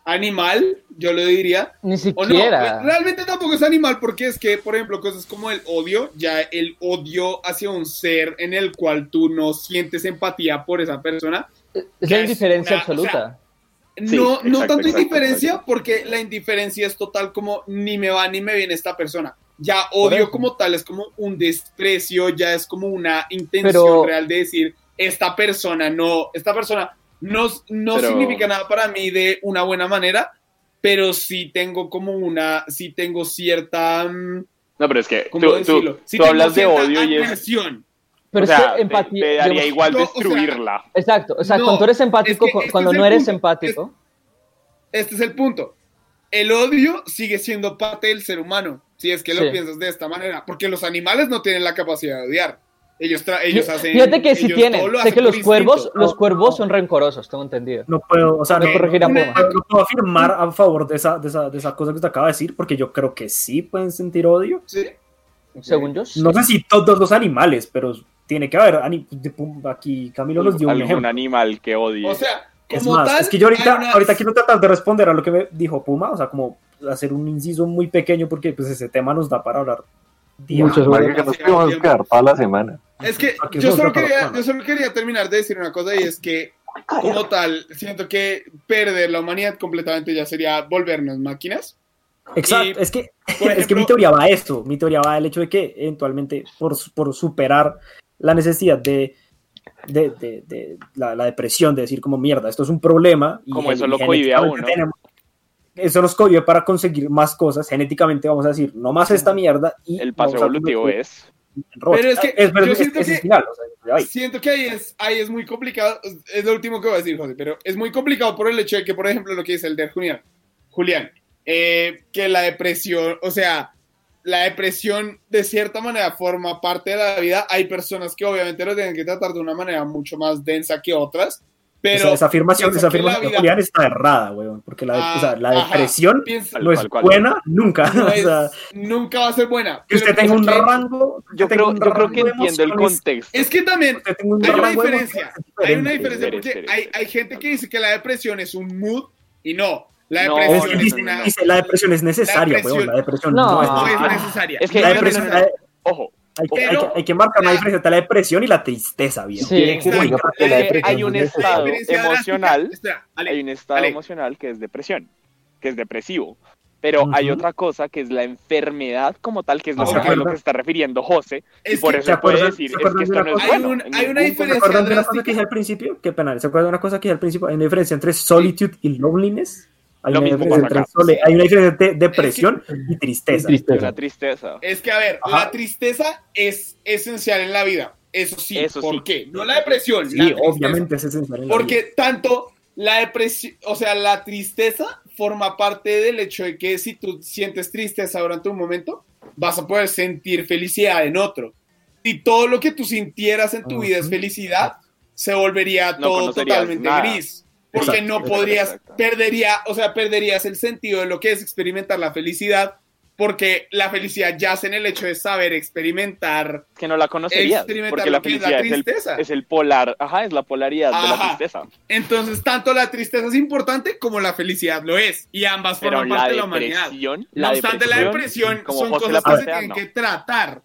animal, yo lo diría. Ni O no, siquiera. realmente tampoco es animal porque es que, por ejemplo, cosas como el odio, ya el odio hacia un ser en el cual tú no sientes empatía por esa persona, es la es indiferencia una- absoluta. Sí, no, no exacto, tanto exacto, indiferencia, exacto. porque la indiferencia es total como ni me va ni me viene esta persona. Ya odio como tal es como un desprecio, ya es como una intención Pero- real de decir, esta persona no, esta persona no, no Pero- significa nada para mí de una buena manera, pero sí tengo como una, sí tengo cierta, mm, No, pero es que ¿cómo tú, tú, tú hablas de odio y es... Pero o sea, es te- que empatía. te, daría digamos- igual no, o sea, destruirla. Exacto, o sea, No, cuando tú eres empático, es que este cuando no eres punto. empático. Este es el punto. El odio sigue siendo parte del ser humano, si es que lo Sí. piensas de esta manera, porque los animales no tienen la capacidad de odiar. Ellos, tra- ellos hacen. Fíjate que si ellos tienen. Sé que los cuervos, instinto. los cuervos son rencorosos, tengo entendido. No puedo, o sea, no, Me corregirá no- no puedo afirmar a favor de esa, de, esa, de esa cosa que usted acaba de decir, porque yo creo que sí pueden sentir odio. Sí. Ok. Según yo. sí. No sé si todos los animales, pero tiene que haber. Aquí Camilo nos dio un Algún ejemplo. animal que odie. O sea, Es más, tal, es que yo ahorita, una- ahorita quiero tratar de responder a lo que me dijo Puma, o sea, como hacer un inciso muy pequeño, porque pues ese tema nos da para hablar días. Muchas Marica, que nos quedar para la semana. Es que yo solo, quería, yo solo quería terminar de decir una cosa y es que, como tal, siento que perder la humanidad completamente ya sería volvernos máquinas. Exacto, Y, es que, es que mi teoría va a esto, mi teoría va al hecho de que eventualmente por, por superar la necesidad de, de, de- de la, la depresión, de decir como mierda, esto es un problema. Y Como eso lo cohibe a uno. tenemos- eso nos cohibe para conseguir más cosas, genéticamente vamos a decir, no más esta mierda. Y El paso evolutivo es... Pero es que es, yo es- siento es que- el final, o sea, ya ahí. Siento que ahí es, ahí es muy complicado, es lo último que voy a decir, José, pero es muy complicado por el hecho de que, por ejemplo, lo que dice el de Julián, Julián, eh, que la depresión, o sea, la depresión de cierta manera forma parte de la vida. Hay personas que obviamente lo tienen que tratar de una manera mucho más densa que otras, pero esa, esa afirmación, esa afirmación de vida- Julián está errada, weón, porque la, Ah, o sea, la ajá, depresión piensa- no es cual. buena nunca. no o es- sea, nunca va a ser buena. que usted tenga un que- rango. Yo creo, un yo creo que entiendo el contexto. Es que también un hay una diferencia. Hay una diferencia porque hay gente que dice que la depresión es un mood y no. La depresión Es- no, es, una. dice, la depresión es necesaria, depresión- weón, la depresión No. no, es No es necesaria. Es que La es depresión, la- Ojo, hay, que, hay, que, hay que marcar una la- diferencia entre la depresión y la tristeza, viejo. Sí. Exacto. porque la Eh, depresión hay un es estado. Diferencia emocional, Espera, Ale, hay un estado Ale. emocional que es depresión, que es depresivo. Pero hay Ujú. otra cosa que es la enfermedad como tal, que es lo, Ah, que, ¿se a lo que se está refiriendo José. y Es por que- eso ¿se puede acuerdan- decir, se es que esto de no es Hay bueno. un- en hay una ningún ¿Se diferencia acuerdan de una cosa que dije al principio? Qué pena, ¿se acuerdan de una cosa que dije al principio? Hay una diferencia entre solitude y loneliness. Hay Lo una mismo diferencia entre acá. sole- hay una diferencia entre depresión y tristeza. punto. Tristeza. Es que, a ver, Ajá. la tristeza es esencial en la vida. Eso sí. Eso ¿Por sí. qué? No la depresión. Sí, la obviamente es esencial. en la vida. Porque tanto la depresión, o sea, la tristeza forma parte del hecho de que si tú sientes tristeza durante un momento, vas a poder sentir felicidad en otro. Si todo lo que tú sintieras en tu vida es felicidad, se volvería No todo totalmente nada. gris. Porque Exacto, no podrías, exacto. perdería, o sea, perderías el sentido de lo que es experimentar la felicidad, porque la felicidad yace en el hecho de saber experimentar que no la conocerías. Experimentar Porque la lo que es la felicidad es el, tristeza. es el polar, ajá, es la polaridad de la tristeza. Entonces, tanto la tristeza es importante como la felicidad lo es. Y ambas Pero forman la parte de la humanidad. No la obstante, la depresión como son José cosas la que se tienen no. que tratar.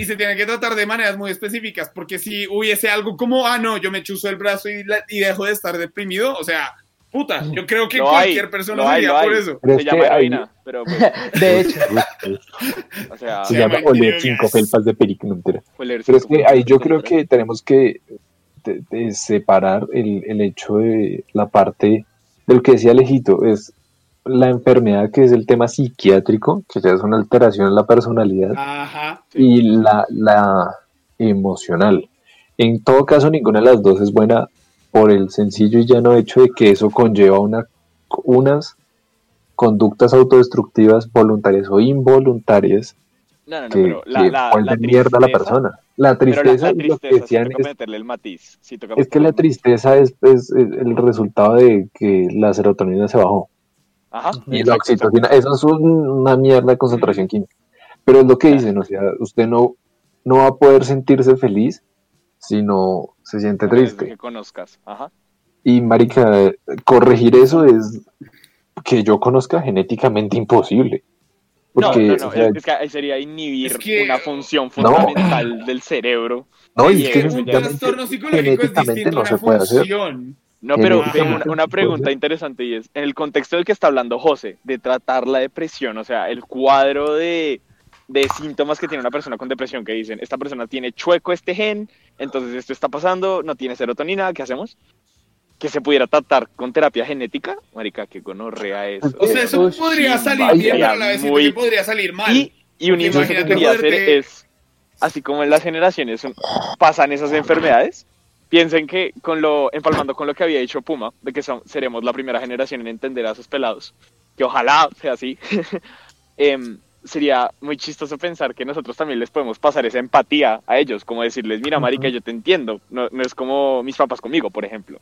Y se tienen que tratar de maneras muy específicas. Porque si hubiese algo como, ah, no, yo me chuzo el brazo y, la- y dejo de estar deprimido, o sea, puta, yo creo que Lo hay, cualquier persona lo hay, sería lo por hay. eso. Pero Se es que llama hay- heroína, pero pues, De hecho, o sea, Se Se llama oler cinco felpas de perico, no Pero es que ahí yo creo ¿no? que tenemos que de- de separar el, el hecho de la parte de lo que decía Alejito, es la enfermedad que es el tema psiquiátrico, que ya es una alteración en la personalidad, Ajá. y la, la emocional. En todo caso, ninguna de las dos es buena por el sencillo y llano hecho de que eso conlleva una, unas conductas autodestructivas voluntarias o involuntarias No, no, no, que, pero la, que la, la vuelven mierda a la tristeza- persona. La tristeza, que toca es, meterle el matiz. sí toca es que la tristeza es, es- es el resultado de que la serotonina se bajó Ajá. y la oxitocina, eso es un- una mierda de concentración química. Pero es lo que dicen, o sea, usted no, no va a poder sentirse feliz si no se siente triste. que conozcas. Ajá. Y marica, corregir eso es que yo conozca genéticamente imposible. No, Porque, no, no, o sea, es, es que ahí sería inhibir Es que- una función fundamental del cerebro. no, y es que un trastorno psicológico es distinto a no una se puede hacer. función. No, pero una, pregunta interesante y es, en el contexto del que está hablando José, de tratar la depresión, o sea, el cuadro de, de síntomas que tiene una persona con depresión, que dicen, esta persona tiene chueco este gen, entonces esto está pasando, no tiene serotonina, ¿qué hacemos? que se pudiera tratar con terapia genética, marica, que gonorrea es. O sea, eso Uy, podría sí, salir vaya, bien, pero a la vez muy- que podría salir mal. Y, y un que quería hacer es, así como en las generaciones son- pasan esas enfermedades, piensen que con lo, empalmando con lo que había dicho Puma, de que son- seremos la primera generación en entender a esos pelados, que ojalá sea así, em, sería muy chistoso pensar que nosotros también les podemos pasar esa empatía a ellos, como decirles, mira, marica, yo te entiendo, no, no es como mis papás conmigo, por ejemplo.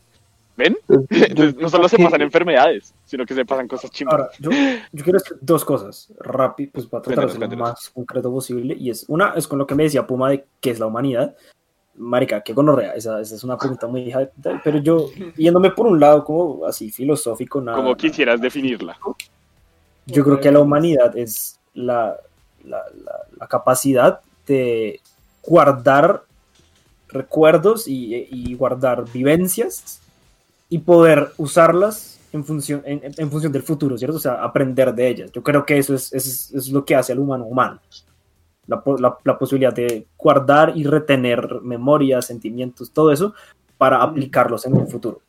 ¿Ven? Entonces, no solo se pasan enfermedades, sino que se pasan cosas. Ahora, yo, yo quiero decir dos cosas rápido, pues para tratar de ser lo Cuéntanos, más concreto posible. Y es una, es con lo que me decía Puma de qué es la humanidad. Marica, qué gonorrea, esa, esa es una pregunta muy hija, de- pero yo, yéndome por un lado como así filosófico, nada, Como quisieras definirla. yo creo que la humanidad es la, la, la- la capacidad de guardar recuerdos y, y guardar vivencias y poder usarlas en función, en, en función del futuro, ¿cierto? O sea, aprender de ellas. Yo creo que eso es, eso es, eso es lo que hace al humano humano. La, la- la posibilidad de guardar y retener memorias, sentimientos, todo eso, para aplicarlos en un futuro.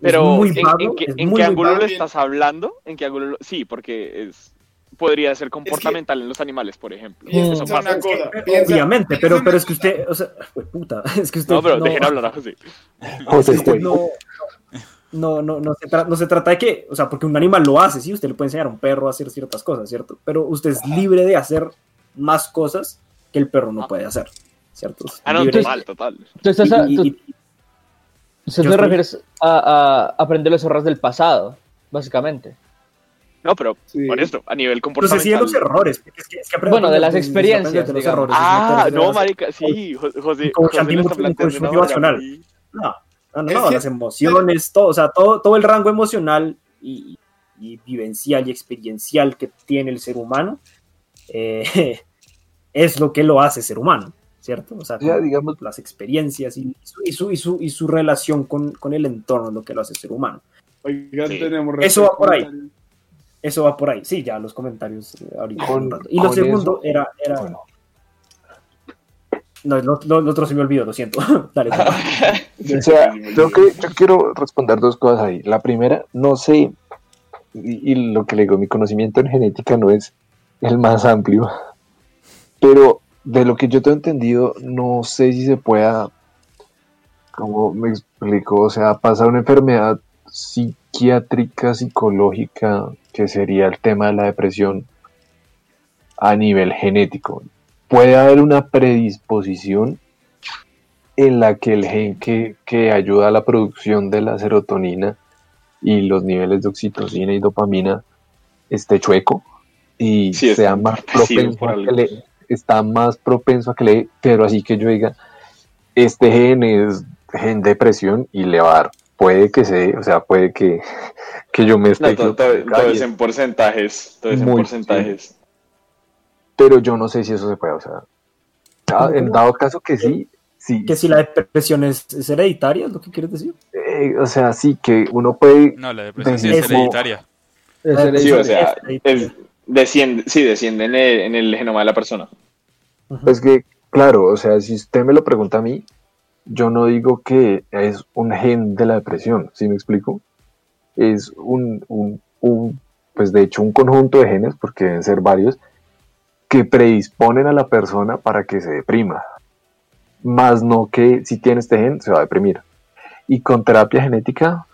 Pero, es muy ¿en, vago, en qué, es en muy, qué muy ángulo vago. lo estás hablando? ¿En qué ángulo lo- Sí, porque es podría ser comportamental en los animales, por ejemplo. Eso es pasa. cosa. piensa- Obviamente, pero, piensa pero es que usted, o sea, fue puta, es que usted No, pero no, dejen hablar a José. José es que Cuey. no, no, no, no, se no se trata de que, o sea, porque un animal lo hace, sí, usted le puede enseñar a un perro a hacer ciertas cosas, ¿cierto? Pero usted es libre de hacer más cosas que el perro no puede hacer, ¿cierto? Ah, no, total, total. Tú estás a- Y- tú- te refieres a, a aprender los errores del pasado, básicamente. No, pero Sí. por esto, a nivel no sé si de comportamental. los errores, porque es que, es que aprender- Bueno, de las experiencias, de los errores, es Ah, no, las- marica, sí, Jo- José, Como José de motivacional. No, no, no, las emociones, todo, o sea, todo, todo el rango emocional y, y vivencial y experiencial que tiene el ser humano eh, es lo que lo hace ser humano, ¿cierto? O sea, Ya, digamos, las experiencias y su, y su, y su, y su relación con, con el entorno es lo que lo hace ser humano. Oigan, Sí. tenemos Eso va por ahí. Eso va por ahí. Sí, ya los comentarios eh, ahorita. Con- un rato. y lo segundo eso- era... era bueno. No, lo, lo- lo otro se me olvidó, lo siento. Dale, dale. O sea, yo, que, yo quiero responder dos cosas ahí. La primera, no sé, y, y lo que le digo, mi conocimiento en genética no es el más amplio, pero de lo que yo tengo entendido, no sé si se pueda, como me explico, o sea, pasar una enfermedad psiquiátrica, psicológica, que sería el tema de la depresión a nivel genético. Puede haber una predisposición en la que el gen que, que ayuda a la producción de la serotonina y los niveles de oxitocina y dopamina esté chueco y Sí, sea más propenso a que le está más propenso a que le pero así que yo diga este gen es gen depresión y le va a dar puede que se o sea puede que, que yo me esté No, todo, es en porcentajes. Todo es en porcentajes. pero yo no sé si eso se puede o sea en dado caso que sí sí que si la depresión es, es hereditaria, es lo que quieres decir. eh, o sea sí que uno puede No, la depresión sí es hereditaria. Es Sí, Sí, o sea, es- es- desciende, sí, desciende en el, en el genoma de la persona. Pues que, claro, o sea, si usted me lo pregunta a mí, yo no digo que es un gen de la depresión, ¿sí me explico? Es un, un, un, pues de hecho un conjunto de genes, porque deben ser varios, que predisponen a la persona para que se deprima. Más no que si tiene este gen se va a deprimir. Y con terapia genética,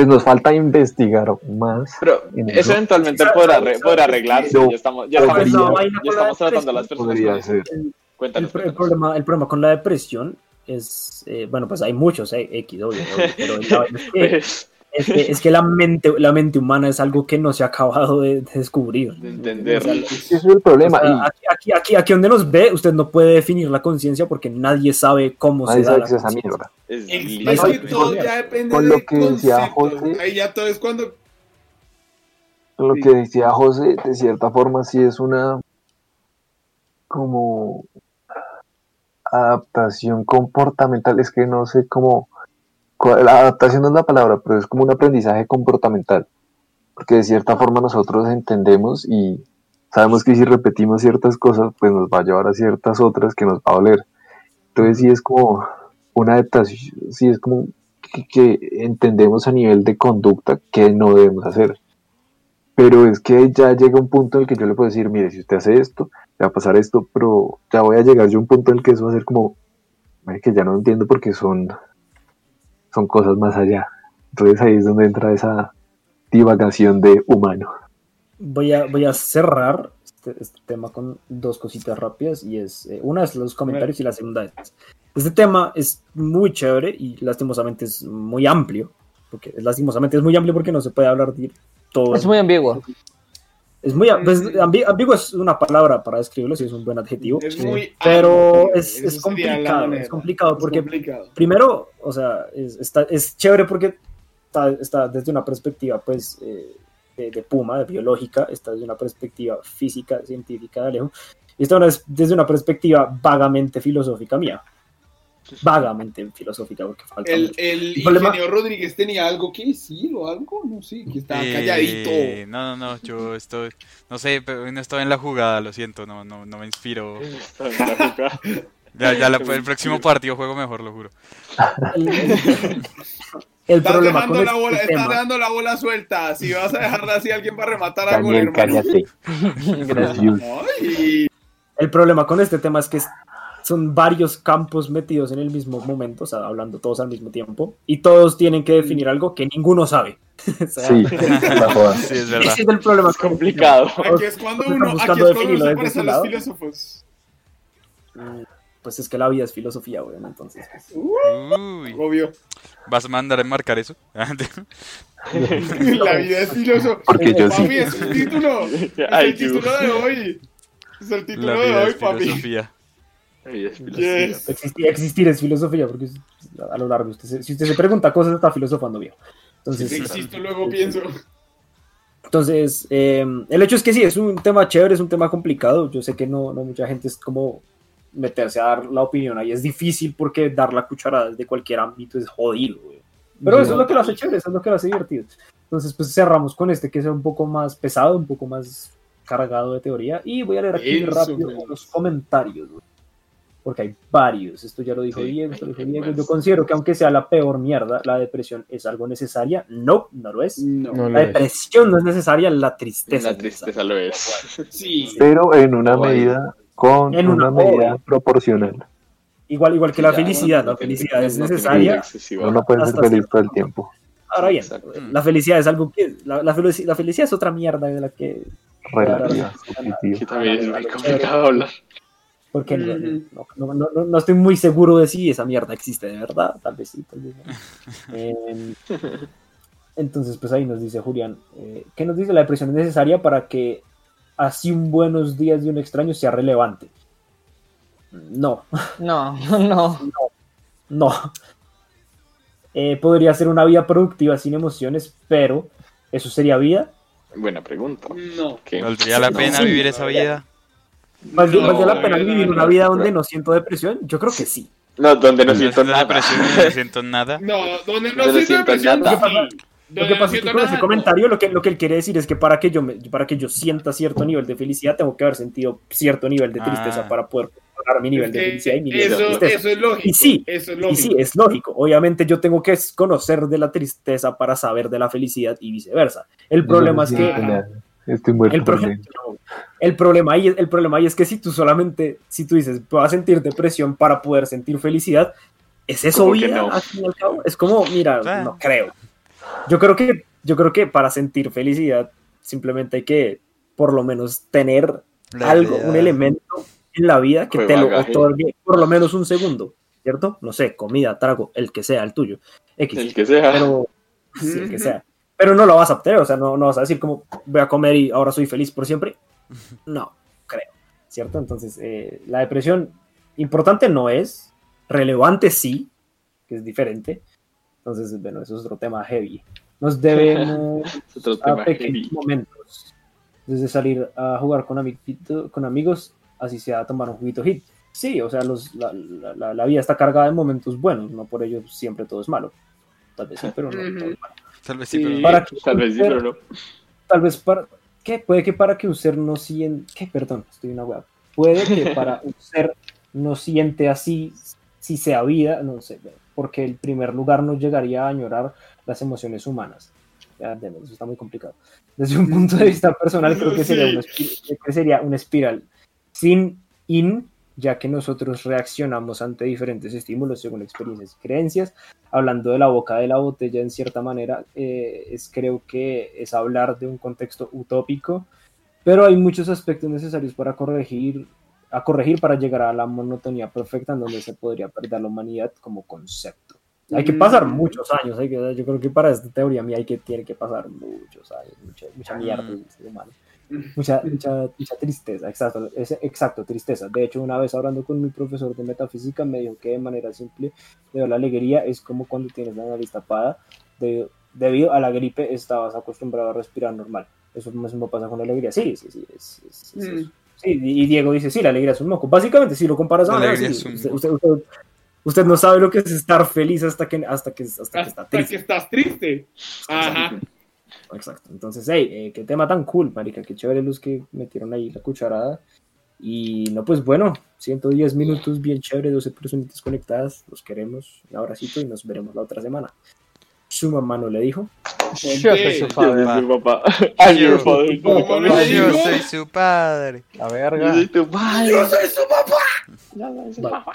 pues nos falta investigar más. Pero eso eventualmente podrá, podrá arreglarse. No, ya estamos, ya podría- estamos, la vaina ya con la estamos tratando a las personas. Ser. El, Cuéntanos, problema, el problema con la depresión es, eh, bueno, pues hay muchos, eh, X, obvio, obvio, pero es que, Pues, es que, es que la, mente, la mente humana es algo que no se ha acabado de, de descubrir. de entender. Ese es el problema. O sea, y aquí, aquí, aquí, aquí donde nos ve, usted no puede definir la conciencia porque nadie sabe cómo nadie se da sabe la qué es esa mierda. Es que todo ya depende Con lo que decía. Jorge. Ahí ya todo es cuando Lo Sí. que decía José, de cierta forma, sí es una como adaptación comportamental. Es que no sé cómo. La adaptación no es la palabra, pero es como un aprendizaje comportamental. Porque de cierta forma nosotros entendemos y sabemos que si repetimos ciertas cosas, pues nos va a llevar a ciertas otras que nos va a doler. Entonces sí es como una adaptación, sí es como que, que entendemos a nivel de conducta que no debemos hacer. Pero es que ya llega un punto en el que yo le puedo decir, mire, si usted hace esto, le va a pasar esto, pero ya voy a llegar yo a un punto en el que eso va a ser como, que ya no entiendo porque son, son cosas más allá. Entonces ahí es donde entra esa divagación de humano. Voy a, voy a cerrar este, este tema con dos cositas rápidas y es, eh, una es los comentarios y la segunda es, este tema es muy chévere y lastimosamente es muy amplio, porque lastimosamente es muy amplio porque no se puede hablar de todo. Es muy ambiguo. Es muy pues, ambi- ambiguo es una palabra para describirlo, si es un buen adjetivo. Es muy Pero amplio, es, es complicado, es complicado Es porque complicado. primero, o sea, es, está, es chévere porque está, está desde una perspectiva, pues, eh, de, de Puma, de biológica, está desde una perspectiva física, científica de Alejo, y está una- desde una perspectiva vagamente filosófica mía. Vagamente filosófica, porque falta El, el El problema- ingeniero Rodríguez tenía algo que decir o algo, no sé, que estaba Eh, calladito. No, no, no, yo estoy, no sé, pero no estoy en la jugada, lo siento, no, no, no me inspiro. Ya, ya la- el próximo partido juego mejor, lo juro. El, Estás problema dejando, con la este bola, tema, dejando la bola suelta. Si vas a dejarla así, alguien va a rematar algo, Daniel, hermano. cállate. Gracias. Ay, el problema con este tema es que es- son varios campos metidos en el mismo momento, o sea, hablando todos al mismo tiempo, y todos tienen que definir algo que ninguno sabe. O sea, Sí. Sí, es verdad. Ese es el problema. con- Complicado. aquí es cuando uno, aquí buscando es cuando uno se desde parece ese a los lado. filósofos. Pues es que la vida es filosofía, weón, entonces. pues, Uy, Obvio. ¿vas a mandar a enmarcar eso? La vida es filósofo. Porque yo sí. Papi, es el título. Es el título de hoy. Es el título La de vida hoy, es papi. filosofía. Yes. Existir, existir es filosofía, porque es- a lo largo, usted se- si usted se pregunta cosas, está filosofando bien. Entonces, Si existo, luego pienso. Entonces, eh, el hecho es que sí, es un tema chévere, es un tema complicado. Yo sé que no, no mucha gente es como meterse a dar la opinión ahí. Es difícil porque dar la cucharada de cualquier ámbito es jodido. güey. Pero eso es lo que lo hace chévere, eso es lo que lo hace divertido. Entonces, pues cerramos con este que es un poco más pesado, un poco más cargado de teoría. Y voy a leer aquí Eso, rápido güey. los comentarios. güey. Porque hay varios. Esto ya lo dijo Sí, Diego, esto lo dijo Diego. Yo considero que aunque sea la peor mierda, la depresión es algo necesaria. No, no lo es. No. No lo La es. depresión no es necesaria, la tristeza. La es tristeza lo es. Sí. Pero en una medida, con En una, una- medida proporcional. Igual, igual que la Ya, felicidad, no la felicidad es no necesaria. Uno no puede ser feliz todo el tiempo. Ahora bien, Exacto. la felicidad es algo que. La, la felici- la felicidad es otra mierda de la que. Relativa, Que también es muy complicado hablar. Porque no, no, no- no- no estoy muy seguro de si esa mierda existe de verdad. Tal vez sí, tal vez no. Em, entonces, pues ahí nos dice Julián. eh, ¿Qué nos dice? La depresión es necesaria para que así un buenos días de un extraño sea relevante. No. No, no. No. Eh, podría ser una vida productiva sin emociones, pero ¿eso sería vida? Buena pregunta. No. ¿Qué? ¿Valdría la No, pena sí, vivir esa vida? ¿Valdría, No, la pena vivir no, una vida donde no siento depresión? Yo creo que sí. No, donde no siento nada. depresión, no siento nada. No, donde no siento siento depresión. Lo que pasa es que con ese comentario lo que, lo que él quiere decir es que para que, yo me- para que yo sienta cierto nivel de felicidad tengo que haber sentido cierto nivel de tristeza Ah. para poder controlar mi nivel de felicidad y mi nivel de eso, tristeza. eso es lógico. Y sí, eso es Y lógico. sí, es lógico. Obviamente yo tengo que conocer de la tristeza para saber de la felicidad y viceversa. El problema es que... nada. Estoy muerto El, pro-. El problema ahí, el problema ahí es que si tú solamente, si tú dices, voy a sentir depresión para poder sentir felicidad, ¿es eso ¿Cómo que vida? no? al fin y al cabo? Es como, mira, no creo. Yo creo que, yo creo que para sentir felicidad simplemente hay que por lo menos tener La algo, idea- un elemento en la vida que te lo otorgue por lo menos un segundo, ¿cierto? No sé, comida, trago, el que sea, el tuyo. X. El que sea. pero sí, el que sea. Pero no lo vas a obtener, o sea, no, no vas a decir como voy a comer y ahora soy feliz por siempre. No, creo, ¿cierto? Entonces, eh, la depresión importante no es, relevante sí, que es diferente. Entonces, bueno, eso es otro tema heavy. Nos debemos otro a tema pequeños heavy. momentos. Desde salir a jugar con, amiguito- con amigos, así sea tomar un juguito hit. Sí, o sea, los, la, la- la- la vida está cargada de momentos buenos, no por ello siempre todo es malo. Tal vez sí, pero no todo es malo. Tal vez sí, Sí. pero... Que Tal vez sí, pero no. Tal vez para... ¿Qué? Puede que para que un ser no siente... ¿Qué? Perdón, estoy una web. Puede que para un ser no siente así si sea vida, no sé, porque el primer lugar nos llegaría a añorar las emociones humanas. Ya, eso está muy complicado. Desde un punto de vista personal, creo que sería, una, creo que sería una espiral sin in, ya que nosotros reaccionamos ante diferentes estímulos según experiencias y creencias. Hablando de la boca de la botella, en cierta manera, eh, es, creo que es hablar de un contexto utópico, pero hay muchos aspectos necesarios para corregir, a corregir para llegar a la monotonía perfecta en donde se podría perder la humanidad como concepto. Hay que pasar Mm. muchos años, hay que, yo creo que para esta teoría mía hay que, tiene que pasar muchos años, mucha, mucha mierda del ser humano. Mucha, mucha, mucha tristeza, exacto, es, exacto, tristeza. De hecho, una vez hablando con mi profesor de metafísica, me dijo que de manera simple, de la alegría es como cuando tienes la nariz tapada, de- debido a la gripe estabas acostumbrado a respirar normal. Eso mismo pasa con la alegría. Sí, sí, sí. es- es- es Mm. eso. Sí, y Diego dice, sí, la alegría es un moco. Básicamente, si lo comparas a La sí, un usted, moco. usted- usted- usted no sabe lo que es estar feliz hasta que, hasta que, hasta que está Hasta triste. que estás triste. Ajá. Exacto. Entonces, hey, eh, qué tema tan cool, marica, qué chévere los que metieron ahí la cucharada. Y no, pues bueno, 110 minutos, bien chévere, 12 personitas conectadas, los queremos. Un abracito y nos veremos la otra semana. Su mamá no le dijo. Yo soy su Yo padre. soy tu papá. I'm your father. ¿Cómo le Yo soy su padre. La Yo verga. soy tu padre. Yo soy su papá. Yo soy su papá.